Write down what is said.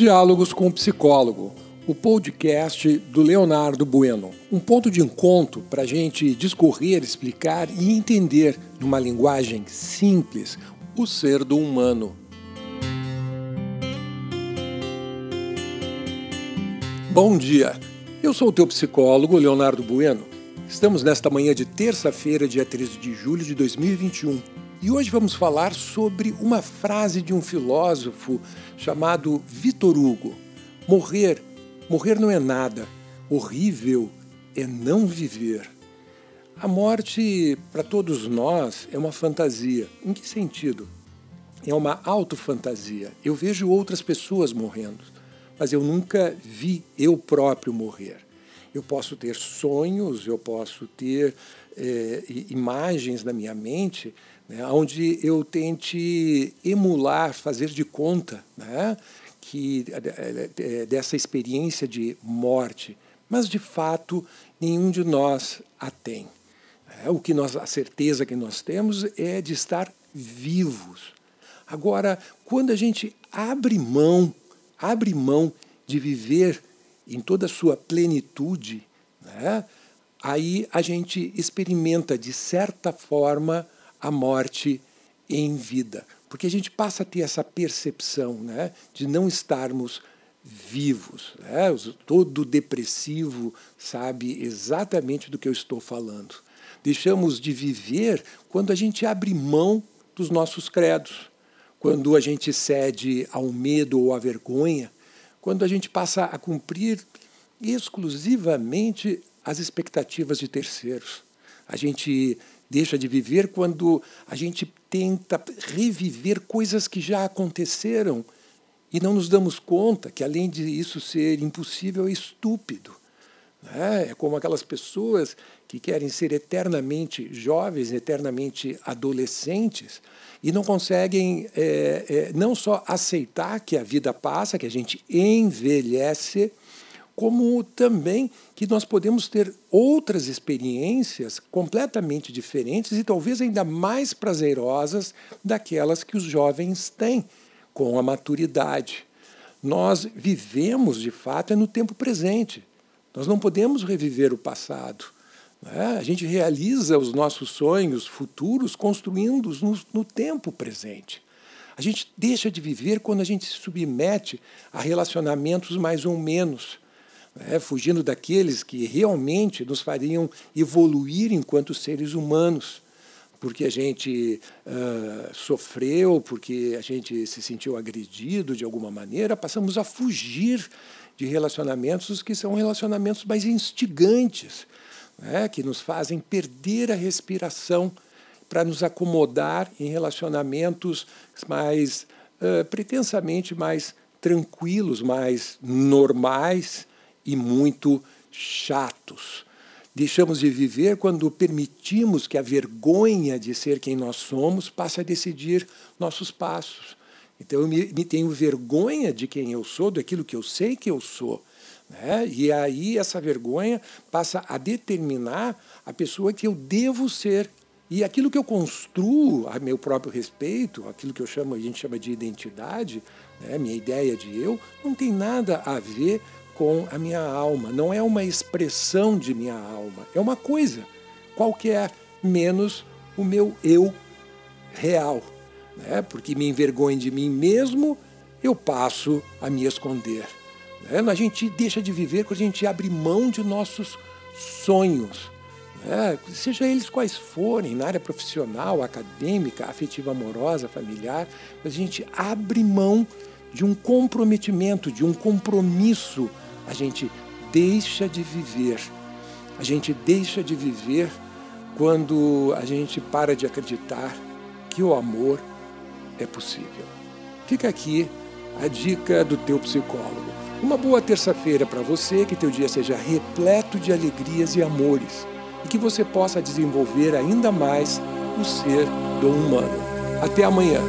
Diálogos com o Psicólogo, o podcast do Leonardo Bueno. Um ponto de encontro para a gente discorrer, explicar e entender, numa linguagem simples, o ser do humano. Bom dia, eu sou o teu psicólogo, Leonardo Bueno. Estamos nesta manhã de terça-feira, dia 13 de julho de 2021 e hoje vamos falar sobre uma frase de um filósofo chamado Vitor Hugo: Morrer, morrer não é nada, horrível é não viver. A morte, para todos nós, é uma fantasia. Em que sentido? É uma autofantasia. Eu vejo outras pessoas morrendo, mas eu nunca vi eu próprio morrer. Eu posso ter sonhos, eu posso ter é, imagens na minha mente, né, onde eu tente emular, fazer de conta né, que é, é, dessa experiência de morte, mas de fato nenhum de nós a tem. É, o que nós, a certeza que nós temos é de estar vivos. Agora, quando a gente abre mão, abre mão de viver em toda a sua plenitude, né? aí a gente experimenta, de certa forma, a morte em vida. Porque a gente passa a ter essa percepção né, de não estarmos vivos. Né? Todo depressivo sabe exatamente do que eu estou falando. Deixamos de viver quando a gente abre mão dos nossos credos, quando a gente cede ao medo ou à vergonha, quando a gente passa a cumprir exclusivamente as expectativas de terceiros. A gente deixa de viver quando a gente tenta reviver coisas que já aconteceram e não nos damos conta que, além de isso ser impossível, é estúpido. Né? É como aquelas pessoas que querem ser eternamente jovens, eternamente adolescentes, e não conseguem é, é, não só aceitar que a vida passa, que a gente envelhece, como também que nós podemos ter outras experiências completamente diferentes e talvez ainda mais prazerosas daquelas que os jovens têm com a maturidade. Nós vivemos, de fato, é no tempo presente. Nós não podemos reviver o passado. Né? A gente realiza os nossos sonhos futuros construindo-os no, no tempo presente. A gente deixa de viver quando a gente se submete a relacionamentos mais ou menos né, fugindo daqueles que realmente nos fariam evoluir enquanto seres humanos, porque a gente uh, sofreu, porque a gente se sentiu agredido de alguma maneira, passamos a fugir de relacionamentos que são relacionamentos mais instigantes, né, que nos fazem perder a respiração para nos acomodar em relacionamentos mais uh, pretensamente mais tranquilos, mais normais, e muito chatos. Deixamos de viver quando permitimos que a vergonha de ser quem nós somos passe a decidir nossos passos. Então eu me, me tenho vergonha de quem eu sou, daquilo que eu sei que eu sou. Né? E aí essa vergonha passa a determinar a pessoa que eu devo ser. E aquilo que eu construo a meu próprio respeito, aquilo que eu chamo, a gente chama de identidade, né? minha ideia de eu, não tem nada a ver com a minha alma. Não é uma expressão de minha alma, é uma coisa qualquer, menos o meu eu real. Né? Porque me envergonho de mim mesmo, eu passo a me esconder. Né? A gente deixa de viver quando a gente abre mão de nossos sonhos. Né? Seja eles quais forem, na área profissional, acadêmica, afetiva, amorosa, familiar, a gente abre mão de um comprometimento, de um compromisso a gente deixa de viver. A gente deixa de viver quando a gente para de acreditar que o amor é possível. Fica aqui a dica do teu psicólogo. Uma boa terça-feira para você, que teu dia seja repleto de alegrias e amores e que você possa desenvolver ainda mais o ser do humano. Até amanhã.